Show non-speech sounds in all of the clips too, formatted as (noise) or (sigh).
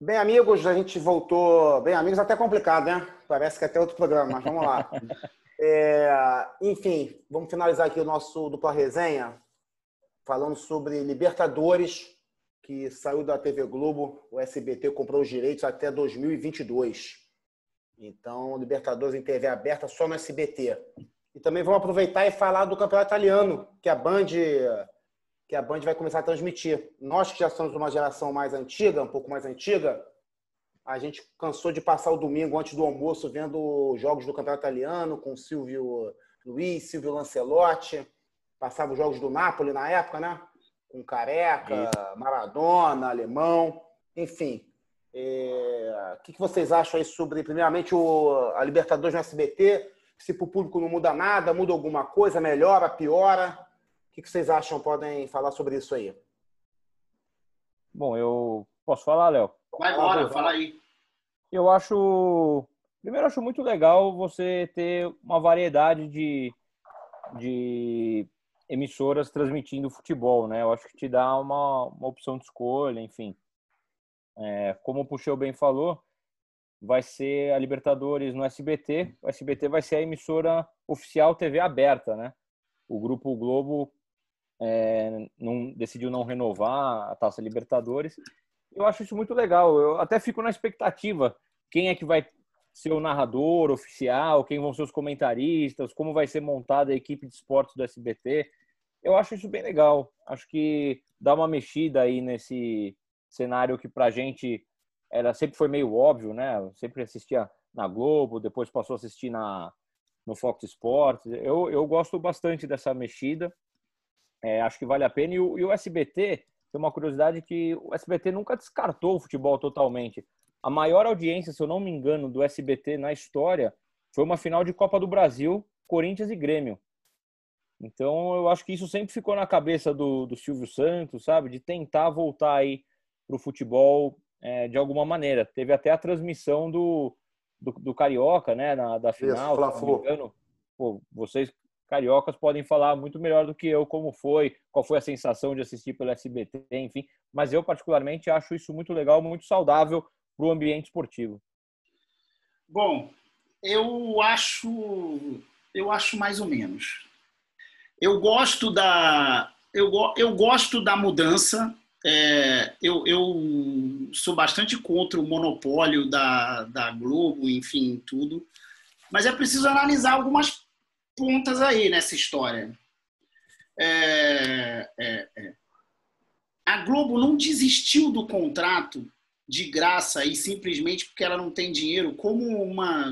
Bem, amigos, a gente voltou. Bem, amigos, até complicado, né? Parece que é até outro programa, mas vamos lá. (laughs) É, enfim, vamos finalizar aqui o nosso dupla resenha, falando sobre Libertadores, que saiu da TV Globo. O SBT comprou os direitos até 2022. Então, Libertadores em TV aberta só no SBT. E também vamos aproveitar e falar do Campeonato Italiano, que a Band que a Band vai começar a transmitir. Nós que já somos uma geração mais antiga, um pouco mais antiga, a gente cansou de passar o domingo antes do almoço vendo jogos do Campeonato Italiano com Silvio Luiz, Silvio Lancelotti. Passava os jogos do Napoli na época, né? Com Careca, Maradona, Alemão, enfim. É... O que vocês acham aí sobre, primeiramente, o... a Libertadores no SBT? Se para o público não muda nada, muda alguma coisa, melhora, piora? O que vocês acham? Podem falar sobre isso aí. Bom, eu posso falar, Léo? Vai embora, fala aí. Eu acho. Primeiro, acho muito legal você ter uma variedade de, de emissoras transmitindo futebol, né? Eu acho que te dá uma, uma opção de escolha, enfim. É, como o Puxeu bem falou, vai ser a Libertadores no SBT. O SBT vai ser a emissora oficial TV aberta, né? O Grupo Globo é, não, decidiu não renovar a Taça Libertadores. Eu acho isso muito legal. Eu até fico na expectativa quem é que vai ser o narrador oficial, quem vão ser os comentaristas, como vai ser montada a equipe de esportes do SBT. Eu acho isso bem legal. Acho que dá uma mexida aí nesse cenário que pra gente era sempre foi meio óbvio, né? Eu sempre assistia na Globo, depois passou a assistir na no Fox Sports. Eu, eu gosto bastante dessa mexida. É, acho que vale a pena. E o, e o SBT, tem uma curiosidade que o SBT nunca descartou o futebol totalmente. A maior audiência, se eu não me engano, do SBT na história foi uma final de Copa do Brasil, Corinthians e Grêmio. Então, eu acho que isso sempre ficou na cabeça do, do Silvio Santos, sabe? De tentar voltar aí para o futebol é, de alguma maneira. Teve até a transmissão do, do, do Carioca, né? Na, da final, isso, se não me engano. Pô, vocês cariocas podem falar muito melhor do que eu como foi, qual foi a sensação de assistir pelo SBT, enfim. Mas eu, particularmente, acho isso muito legal, muito saudável para o ambiente esportivo. Bom, eu acho, eu acho mais ou menos. Eu gosto da, eu, eu gosto da mudança. É, eu, eu sou bastante contra o monopólio da, da Globo, enfim, tudo. Mas é preciso analisar algumas pontas aí nessa história. É, é, é. A Globo não desistiu do contrato de graça e simplesmente porque ela não tem dinheiro, como uma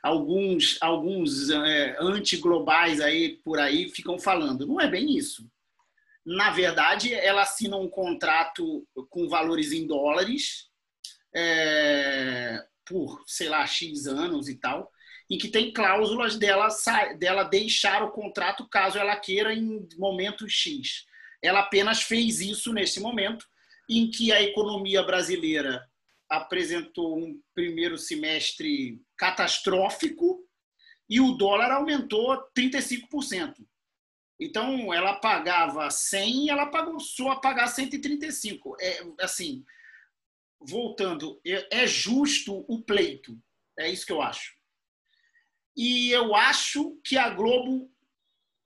alguns alguns é, antiglobais aí por aí ficam falando. Não é bem isso. Na verdade, ela assina um contrato com valores em dólares é, por sei lá x anos e tal em que tem cláusulas dela, dela deixar o contrato caso ela queira em momento X. Ela apenas fez isso nesse momento em que a economia brasileira apresentou um primeiro semestre catastrófico e o dólar aumentou 35%. Então, ela pagava 100 e ela passou a pagar 135. É, assim, voltando, é, é justo o pleito. É isso que eu acho. E eu acho que a Globo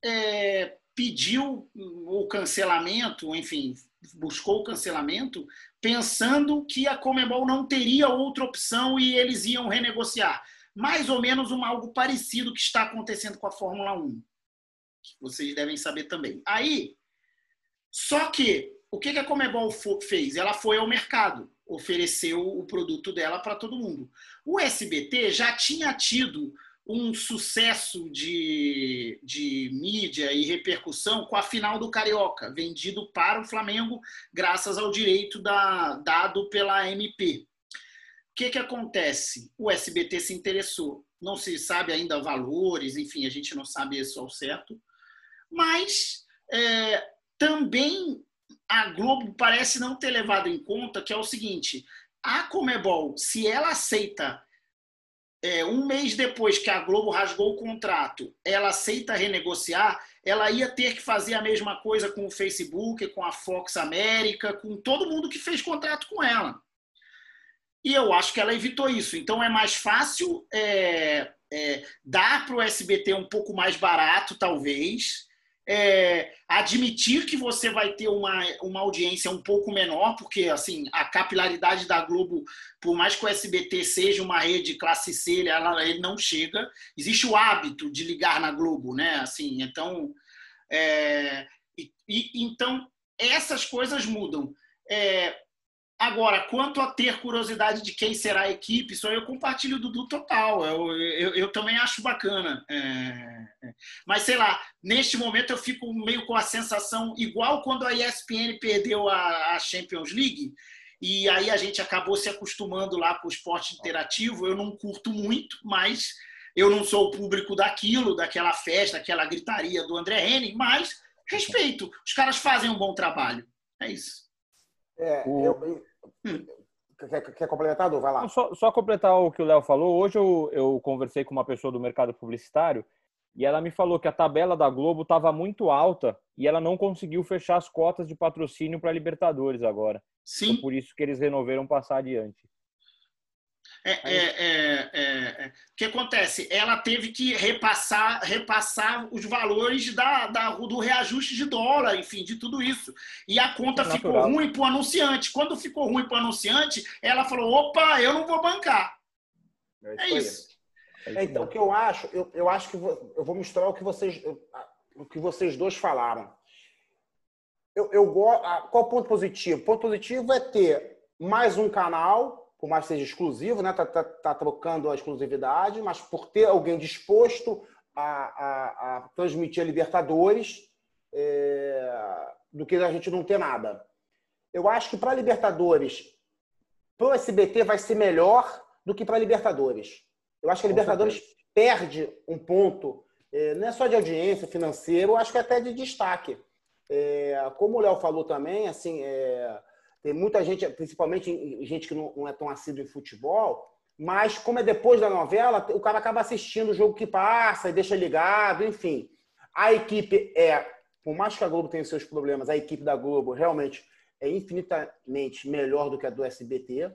é, pediu o cancelamento, enfim, buscou o cancelamento, pensando que a Comebol não teria outra opção e eles iam renegociar. Mais ou menos algo parecido que está acontecendo com a Fórmula 1. Que vocês devem saber também. Aí, só que o que a Comebol fez? Ela foi ao mercado, ofereceu o produto dela para todo mundo. O SBT já tinha tido um sucesso de, de mídia e repercussão com a final do Carioca, vendido para o Flamengo graças ao direito da, dado pela MP. O que, que acontece? O SBT se interessou. Não se sabe ainda valores, enfim, a gente não sabe isso ao certo. Mas é, também a Globo parece não ter levado em conta que é o seguinte: a Comebol, se ela aceita é, um mês depois que a Globo rasgou o contrato, ela aceita renegociar, ela ia ter que fazer a mesma coisa com o Facebook, com a Fox América, com todo mundo que fez contrato com ela. E eu acho que ela evitou isso. Então é mais fácil é, é, dar para o SBT um pouco mais barato, talvez. É, admitir que você vai ter uma, uma audiência um pouco menor, porque assim a capilaridade da Globo, por mais que o SBT seja uma rede classe C, ela, ele não chega. Existe o hábito de ligar na Globo, né? Assim, então, é, e, então essas coisas mudam. É, Agora, quanto a ter curiosidade de quem será a equipe, isso aí eu compartilho do Dudu total. Eu, eu, eu também acho bacana. É, é. Mas, sei lá, neste momento eu fico meio com a sensação, igual quando a ESPN perdeu a, a Champions League, e aí a gente acabou se acostumando lá com o esporte interativo. Eu não curto muito, mas eu não sou o público daquilo, daquela festa, daquela gritaria do André Henning, mas respeito. Os caras fazem um bom trabalho. É isso. É, eu, Hum. Quer, quer, complementar, Du? Vai lá. Só, só, completar o que o Léo falou. Hoje eu, eu conversei com uma pessoa do mercado publicitário e ela me falou que a tabela da Globo estava muito alta e ela não conseguiu fechar as cotas de patrocínio para Libertadores agora. Sim. Então, por isso que eles resolveram passar adiante. É, é, é, é, o que acontece? Ela teve que repassar, repassar os valores da, da, do reajuste de dólar, enfim, de tudo isso. E a conta ficou ruim para o anunciante. Quando ficou ruim para o anunciante, ela falou: opa, eu não vou bancar. É isso. É então, o que eu acho, eu, eu acho que vou, eu vou misturar o que vocês, o que vocês dois falaram. Eu, eu, qual o ponto positivo? O ponto positivo é ter mais um canal por mais que seja exclusivo, né? Tá, tá, tá, trocando a exclusividade, mas por ter alguém disposto a, a, a transmitir a Libertadores é, do que a gente não ter nada. Eu acho que para a Libertadores, para o SBT vai ser melhor do que para a Libertadores. Eu acho que a Libertadores perde um ponto, é, não é só de audiência financeiro, eu acho que até de destaque. É, como o Léo falou também, assim, é, tem muita gente, principalmente gente que não, é tão assíduo em futebol, mas como é depois da novela, o cara acaba assistindo o jogo que passa e deixa ligado, enfim. A equipe é, por mais que a Globo tenha seus problemas, a equipe da Globo realmente é infinitamente melhor do que a do SBT.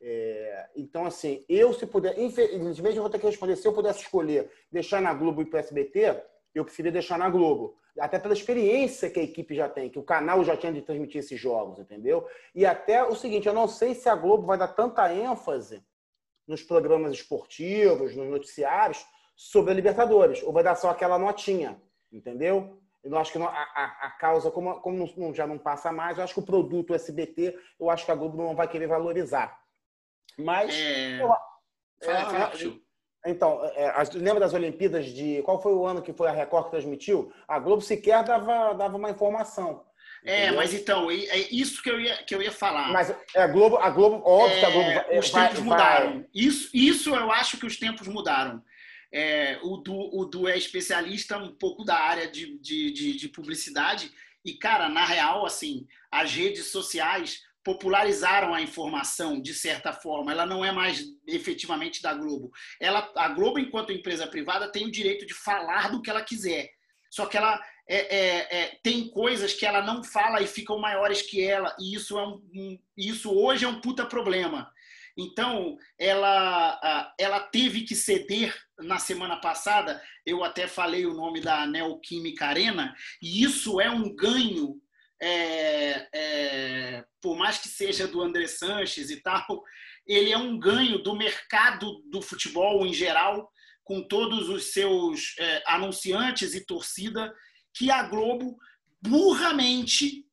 É, então, assim, eu se puder, infelizmente eu vou ter que responder, se eu pudesse escolher deixar na Globo e para o SBT, eu preferia deixar na Globo até pela experiência que a equipe já tem, que o canal já tinha de transmitir esses jogos, entendeu? E até o seguinte, eu não sei se a Globo vai dar tanta ênfase nos programas esportivos, nos noticiários, sobre a Libertadores, ou vai dar só aquela notinha, entendeu? Eu acho que a, a, a, causa, como, como não, já não passa mais, eu acho que o produto SBT, eu acho que a Globo não vai querer valorizar. Mas. É... Eu, é, então, é, lembra das Olimpíadas de. Qual foi o ano que foi a Record que transmitiu? A Globo sequer dava, dava uma informação. É, entendeu? mas então, é isso que eu ia, que eu ia falar. Mas é, a Globo, a Globo, óbvio é, que a Globo vai, Os tempos vai, mudaram. Vai... Isso, isso eu acho que os tempos mudaram. É, o, Du, o Du é especialista um pouco da área de, de, de, de publicidade. E, cara, na real, assim, as redes sociais popularizaram a informação de certa forma. Ela não é mais efetivamente da Globo. Ela, a Globo, enquanto empresa privada, tem o direito de falar do que ela quiser. Só que ela é, é, é, tem coisas que ela não fala e ficam maiores que ela. E isso, é um, um isso hoje é um puta problema. Então, ela, ela teve que ceder na semana passada. Eu até falei o nome da Neoquímica Arena, e isso é um ganho é, é, por mais que seja do André Sanches e tal, ele é um ganho do mercado do futebol em geral, com todos os seus é, anunciantes e torcida, que a Globo burramente,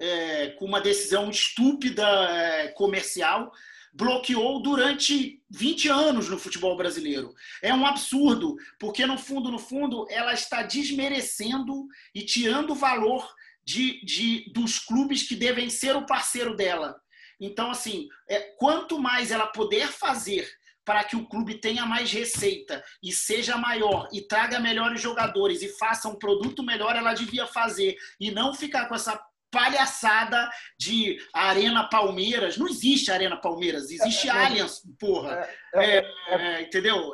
é, com uma decisão estúpida é, comercial, bloqueou durante 20 anos no futebol brasileiro. É um absurdo, porque no fundo, no fundo, ela está desmerecendo e tirando valor de, de, dos clubes que devem ser o parceiro dela. Então, assim, é, quanto mais ela puder fazer para que o clube tenha mais receita e seja maior e traga melhores jogadores e faça um produto melhor, ela devia fazer e não ficar com essa palhaçada de Arena Palmeiras. Não existe Arena Palmeiras, existe é, é, Allianz, porra. É, é, é, é entendeu?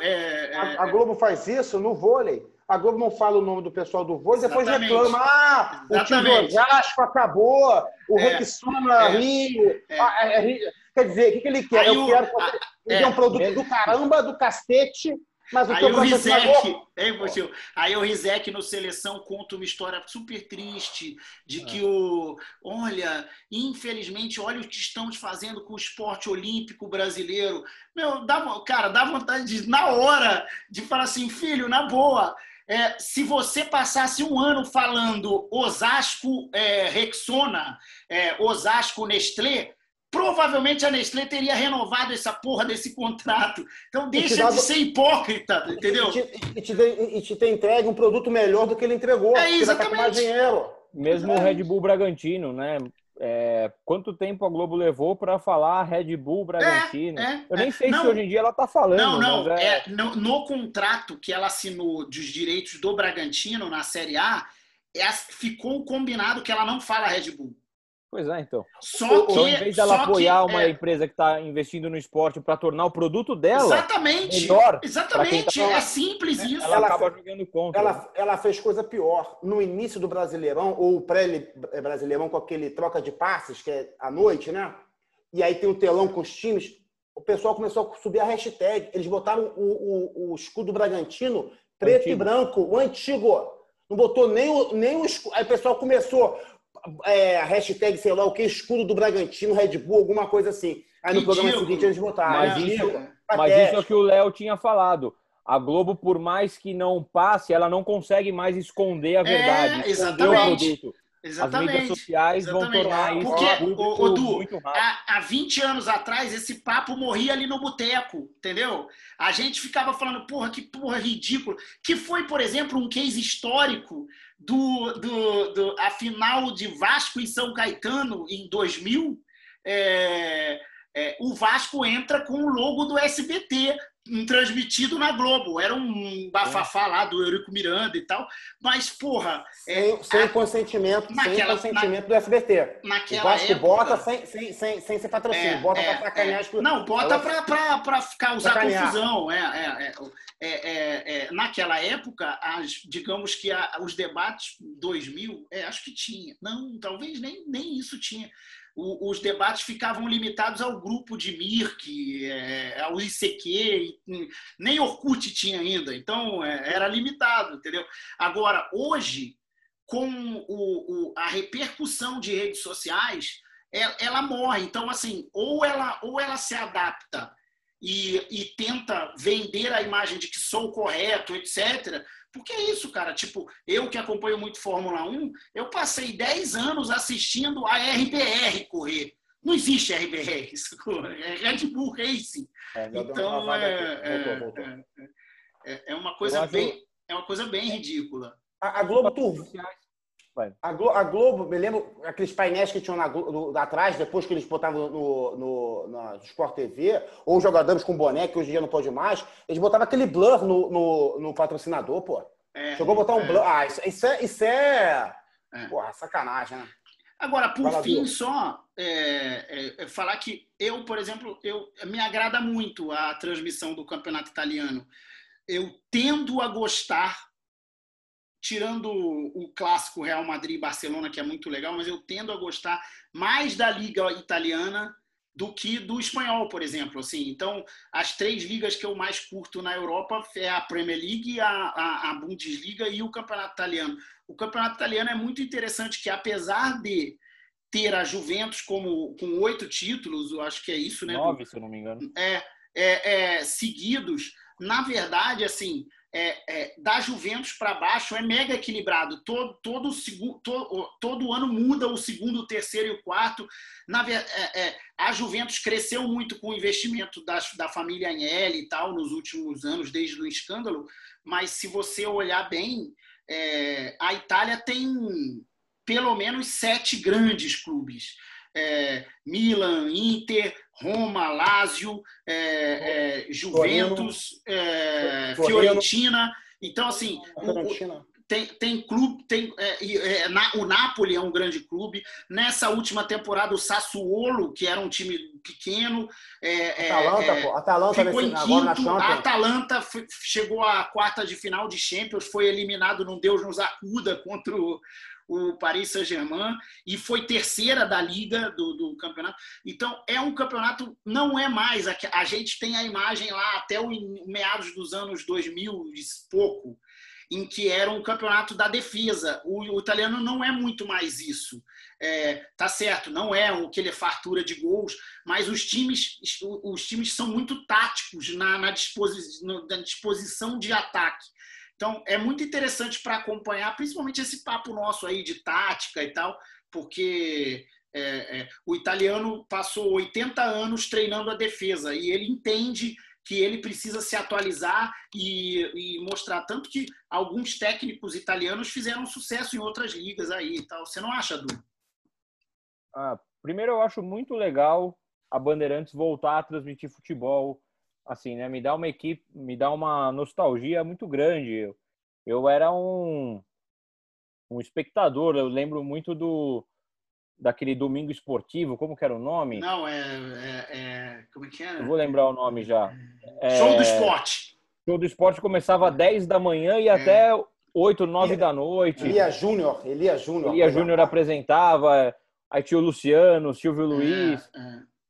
A, a, Globo faz isso no vôlei. A Globo não fala o nome do pessoal do vôlei, depois reclama. Ah, Exatamente. o time do Osasco acabou, o é, Rexona é, Rio. É. Ah, é, é quer dizer, o que, que ele quer? Aí Eu o, quero que ele é um produto do caramba, do cacete, mas o aí o Rizek, hein, você, aí o Rizek no seleção conta uma história super triste de que o, olha, infelizmente, olha o que estamos fazendo com o esporte olímpico brasileiro. Meu, dá, cara, dá vontade de na hora de falar assim, filho, na boa, é, se você passasse um ano falando Osasco é, Rexona, é, Osasco Nestlé, provavelmente a Nestlé teria renovado essa porra desse contrato. Então deixa dado... de ser hipócrita, entendeu? E te, e te, e te, te entregue um produto melhor do que ele entregou. É exatamente. mais dinheiro. Mesmo o Red Bull Bragantino, né? É, quanto tempo a Globo levou para falar Red Bull Bragantino? É, é, Eu nem é. sei não, se hoje em dia ela está falando. Não, não. É... é no, no, contrato que ela assinou dos direitos do Bragantino na Série A, é, ficou combinado que ela não fala Red Bull. Pois é, então. Só que, então, em vez dela apoiar que, uma é... empresa que está investindo no esporte para tornar o produto dela exatamente, melhor. Exatamente, tá é simples isso. Ela, ela acaba jogando contra. Ela, ela fez coisa pior. No início do Brasileirão, ou pré-Brasileirão, com aquele troca de passes, que é à noite, né? E aí tem o um telão com os times. O pessoal começou a subir a hashtag. Eles botaram o, o, o escudo Bragantino preto antigo. e branco, o antigo. Não botou nem o, nem o escudo. Aí o pessoal começou é, a hashtag, sei lá o que, escudo do Bragantino, Red Bull, alguma coisa assim. Aí no programa seguinte eles botaram. Mas, né? isso, mas isso é o que o Léo tinha falado. A Globo, por mais que não passe, ela não consegue mais esconder a verdade. É, exatamente. Exatamente. As mídias sociais Exatamente. vão tornar isso Porque, muito, o, Du, muito rápido. Há, há 20 anos atrás, esse papo morria ali no boteco, entendeu? A gente ficava falando, porra, que porra ridículo. Que foi, por exemplo, um case histórico do, do, do a final de Vasco e São Caetano em 2000. É, é, o Vasco entra com o logo do SBT transmitido na Globo. Era um bafafá lá do Eurico Miranda e tal. Mas, porra. Sem, é, sem a, consentimento, naquela, sem consentimento na, do SBT. Naquela o Vasco época, bota sem, sem, sem, sem ser patrocínio. É, bota é, pra sacanear. É, não, bota ela, pra, pra, causar sacanear. confusão. É, é, é, naquela época, as, digamos que a, os debates 2000, acho que tinha. Não, talvez nem, nem isso tinha os debates ficavam limitados ao grupo de Mirk, é, ao ICQ, nem Orkut tinha ainda, então é, era limitado, entendeu? Agora, hoje, com o, o, a repercussão de redes sociais, ela, é, ela, morre. Então, assim, ou ela, ou ela se adapta e, e tenta vender a imagem de que sou correto, etc., porque é isso, cara. Tipo, eu que acompanho muito Fórmula 1, eu passei 10 anos assistindo a RBR correr. Não existe RBR, (laughs) é Red Bull Racing. É, então, é, voltou, voltou. É, é, é, uma coisa bem, é uma coisa bem ridícula. A, a Globo A Globo, a Globo, me lembro aqueles painéis que tinham na, no, atrás, depois que eles botavam no, no, no, Sport TV, ou jogadores com boné, que hoje em dia não pode mais, eles botavam aquele blur no, no, no patrocinador, pô. É, Chegou a botar um é. blur. Ah, isso, isso é. Isso é... é. Porra, sacanagem, né? Agora, por Fala, fim, só é, é, é, falar que eu, por exemplo, eu me agrada muito a transmissão do campeonato italiano. Eu tendo a gostar tirando o clássico Real Madrid e Barcelona, que é muito legal, mas eu tendo a gostar mais da liga italiana do que do espanhol, por exemplo. Assim, então, as três ligas que eu mais curto na Europa é a Premier League, a, a, a Bundesliga e o Campeonato Italiano. O Campeonato Italiano é muito interessante, que apesar de ter a Juventus como com oito títulos, eu acho que é isso, né? Nove, se eu não me engano. É, é, é seguidos. Na verdade, assim, é, é, da Juventus para baixo é mega equilibrado. Todo, todo, todo, todo ano muda o segundo, o terceiro e o quarto. Na, é, é, a Juventus cresceu muito com o investimento da, da família Agnelli e tal nos últimos anos, desde o escândalo. Mas se você olhar bem, é, a Itália tem pelo menos sete grandes clubes. É, Milan, Inter, Roma, Lazio, é, é, Juventus, é, Fiorentina. Então, assim, o, tem, tem clube, tem é, é, na, o Napoli é um grande clube. Nessa última temporada, o Sassuolo, que era um time pequeno, é, Atalanta, pô. Atalanta ficou em quinto. A Atalanta chegou à quarta de final de Champions, foi eliminado, não Deus nos acuda contra o, o Paris Saint-Germain e foi terceira da liga do, do, campeonato. Então é um campeonato, não é mais a, a gente tem a imagem lá até o meados dos anos 2000 e pouco, em que era um campeonato da defesa. O, o italiano não é muito mais isso. É, tá certo, não é o que ele é fartura de gols, mas os times, os times são muito táticos na, na, disposi na disposição de ataque. Então, é muito interessante para acompanhar, principalmente esse papo nosso aí de tática e tal, porque é, é, o italiano passou 80 anos treinando a defesa e ele entende que ele precisa se atualizar e, e, mostrar tanto que alguns técnicos italianos fizeram sucesso em outras ligas aí e tal. Você não acha, Du? Ah, primeiro, eu acho muito legal a Bandeirantes voltar a transmitir futebol assim, né? Me dá uma equipe, me dá uma nostalgia muito grande. Eu, eu era um, um espectador, eu lembro muito do daquele domingo esportivo, como que era o nome? Não, é, é, é como é que era? Eu vou lembrar o nome já. É, Show do Esporte. Show do Esporte começava às 10 da manhã e é. até 8, 9 da noite. Elia Júnior, Elia Júnior. Elia Júnior apresentava, aí tinha o Luciano, Silvio é, Luiz.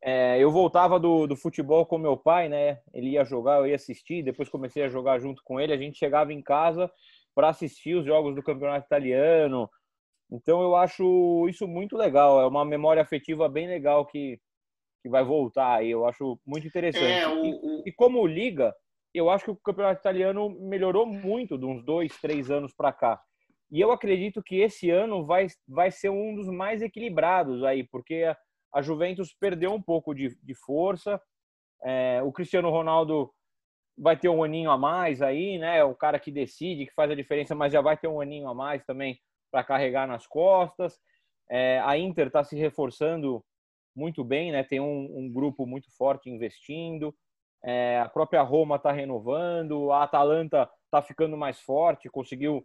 É. Eu voltava do, do futebol com meu pai, né? Ele ia jogar, eu ia assistir. Depois comecei a jogar junto com ele. A gente chegava em casa para assistir os jogos do campeonato italiano. Então eu acho isso muito legal. É uma memória afetiva bem legal que, que vai voltar aí. Eu acho muito interessante. É, o... E, e, como liga, eu acho que o campeonato italiano melhorou muito de uns dois, três anos para cá. E eu acredito que esse ano vai, vai ser um dos mais equilibrados aí, porque a Juventus perdeu um pouco de, de força. É, o Cristiano Ronaldo vai ter um aninho a mais aí, né? É o cara que decide, que faz a diferença, mas já vai ter um aninho a mais também para carregar nas costas. É, a Inter está se reforçando muito bem, né? Tem um, um grupo muito forte investindo. É, a própria Roma está renovando. A Atalanta está ficando mais forte, conseguiu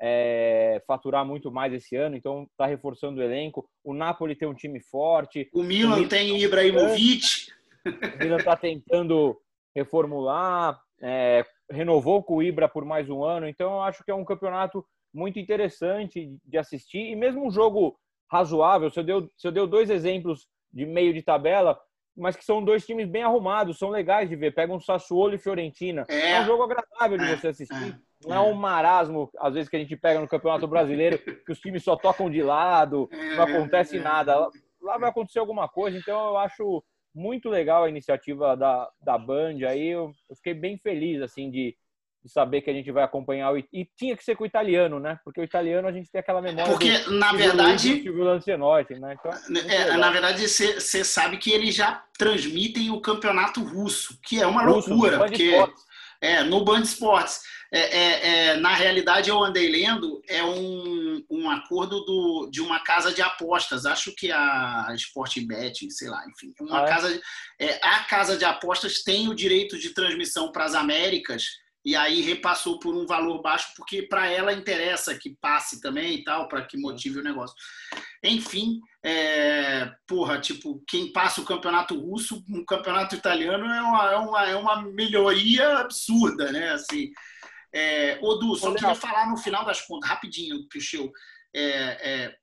é, faturar muito mais esse ano, então está reforçando o elenco. O Napoli tem um time forte. O Milan, o Milan tem Ibrahimovic. O Milan está tentando reformular, é, renovou com o Ibra por mais um ano, então eu acho que é um campeonato muito interessante de assistir e mesmo um jogo razoável. Você deu, você deu dois exemplos de meio de tabela, mas que são dois times bem arrumados, são legais de ver. Pega um Sassuolo e Fiorentina. É, é um jogo agradável de é, você assistir. É. Não é um marasmo, às vezes, que a gente pega no Campeonato Brasileiro, que os times só tocam de lado, não acontece nada. Lá vai acontecer alguma coisa, então eu acho muito legal a iniciativa da, da Band aí. Eu, eu fiquei bem feliz, assim, de, de saber que a gente vai acompanhar. O, e tinha que ser com o italiano, né? Porque o italiano a gente tem aquela memória. Porque, do, na verdade. né? Então, é, na verdade, você sabe que eles já transmitem o campeonato russo, que é uma russo, loucura. Porque, é, no Band Esportes. É, é, é, na realidade, eu andei lendo, é um, um acordo do, de uma casa de apostas. Acho que a Sporting Bet, sei lá, enfim. Uma ah, é? casa, é, a casa de apostas tem o direito de transmissão para as Américas e aí repassou por um valor baixo, porque para ela interessa que passe também e tal, para que motive o negócio. Enfim, é, porra, tipo, quem passa o campeonato russo, um campeonato italiano é uma, é uma, é uma melhoria absurda, né? Assim, é, Odu, só queria falar no final das contas, rapidinho, Pichel. É, é,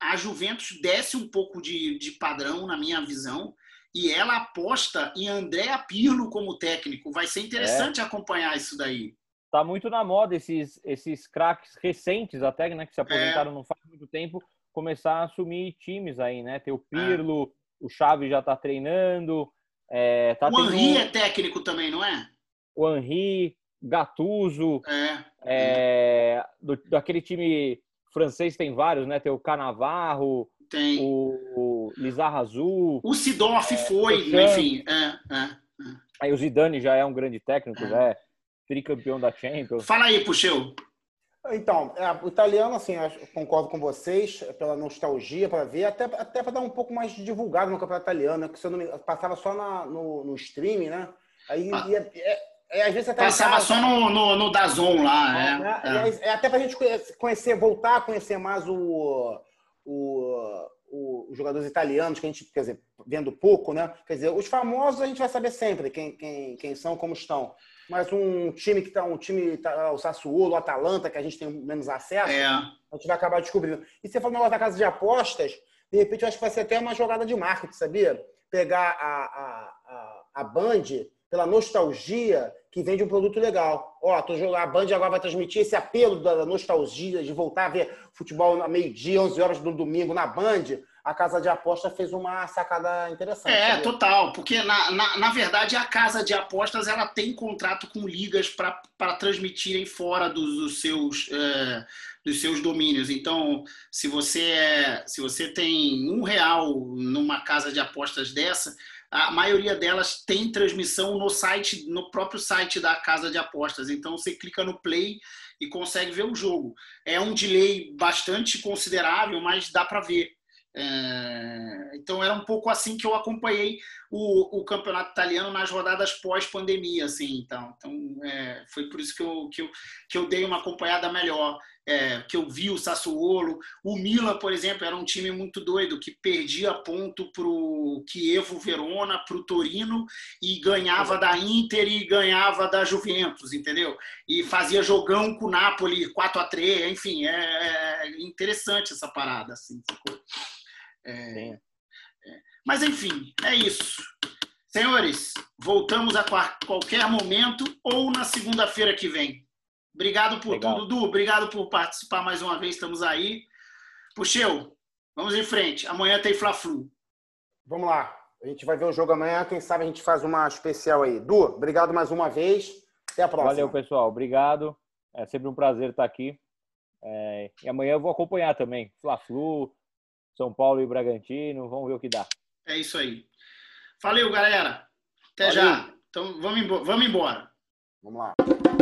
a Juventus desce um pouco de, de padrão, na minha visão, e ela aposta em André Pirlo como técnico. Vai ser interessante é. acompanhar isso daí. Tá muito na moda esses, esses craques recentes até, né, que se aposentaram é. não faz muito tempo, começar a assumir times aí, né? Tem o é. Pirlo, é. o Xavi já tá treinando. É, tá o tendo... Henry é técnico também, não é? O Henry, Gattuso, é. é. do, daquele time francês tem vários, né? Tem o Canavarro, tem. O, o Lizarrazu. O Sidorf é, foi, o enfim. É, é, é, Aí o Zidane já é um grande técnico, já é tricampeão da Champions. Fala aí, Puxeu. Então, é, o italiano, assim, concordo com vocês, pela nostalgia, para ver, até, até para dar um pouco mais de divulgado no campeonato italiano, né, que se eu não me passava só na, no, no streaming, né? Aí ah. ia, é, é, às vezes tá Passava só no, no, no Dazon lá. É, né? é. é até para a gente conhecer, voltar a conhecer mais o, o, o, os jogadores italianos, que a gente, quer dizer, vendo pouco, né? Quer dizer, os famosos a gente vai saber sempre quem, quem, quem são, como estão. Mas um time que está um time, tá, o Sassuolo, o Atalanta, que a gente tem menos acesso, é. a gente vai acabar descobrindo. E você falou negócio da casa de apostas, de repente eu acho que vai ser até uma jogada de marketing, sabia? Pegar a, a, a, a Band pela nostalgia que vende um produto legal. Ó, tô jogando, a Band agora vai transmitir esse apelo da nostalgia de voltar a ver futebol a meio-dia, 11 horas do domingo na Band. A casa de aposta fez uma sacada interessante. É, total, porque na, na, na, verdade a casa de apostas ela tem contrato com ligas para transmitirem fora dos, dos seus é, dos seus domínios. Então, se você é, se você tem um real numa casa de apostas dessa, a maioria delas tem transmissão no site, no próprio site da casa de apostas. Então você clica no play e consegue ver o jogo. É um delay bastante considerável, mas dá para ver. É... Então era um pouco assim que eu acompanhei o, o campeonato italiano nas rodadas pós-pandemia, assim. Então, então é... foi por isso que eu, que eu, que eu dei uma acompanhada melhor é, que eu vi o Sassuolo. O Milan, por exemplo, era um time muito doido, que perdia ponto para o Chievo Verona, para o Torino, e ganhava da Inter e ganhava da Juventus, entendeu? E fazia jogão com o Napoli 4 a 3 enfim, é, é interessante essa parada. Assim, é, é, mas, enfim, é isso. Senhores, voltamos a qualquer momento ou na segunda-feira que vem. Obrigado por Legal. tudo, Du. Obrigado por participar mais uma vez. Estamos aí. Puxeu, vamos em frente. Amanhã tem Fla-Flu. Vamos lá. A gente vai ver o jogo amanhã. Quem sabe a gente faz uma especial aí. Du, obrigado mais uma vez. Até a próxima. Valeu, pessoal. Obrigado. É sempre um prazer estar aqui. É... E amanhã eu vou acompanhar também. Fla-Flu, São Paulo e Bragantino. Vamos ver o que dá. É isso aí. Valeu, galera. Até Valeu. já. Então, vamos embora. Vamos lá.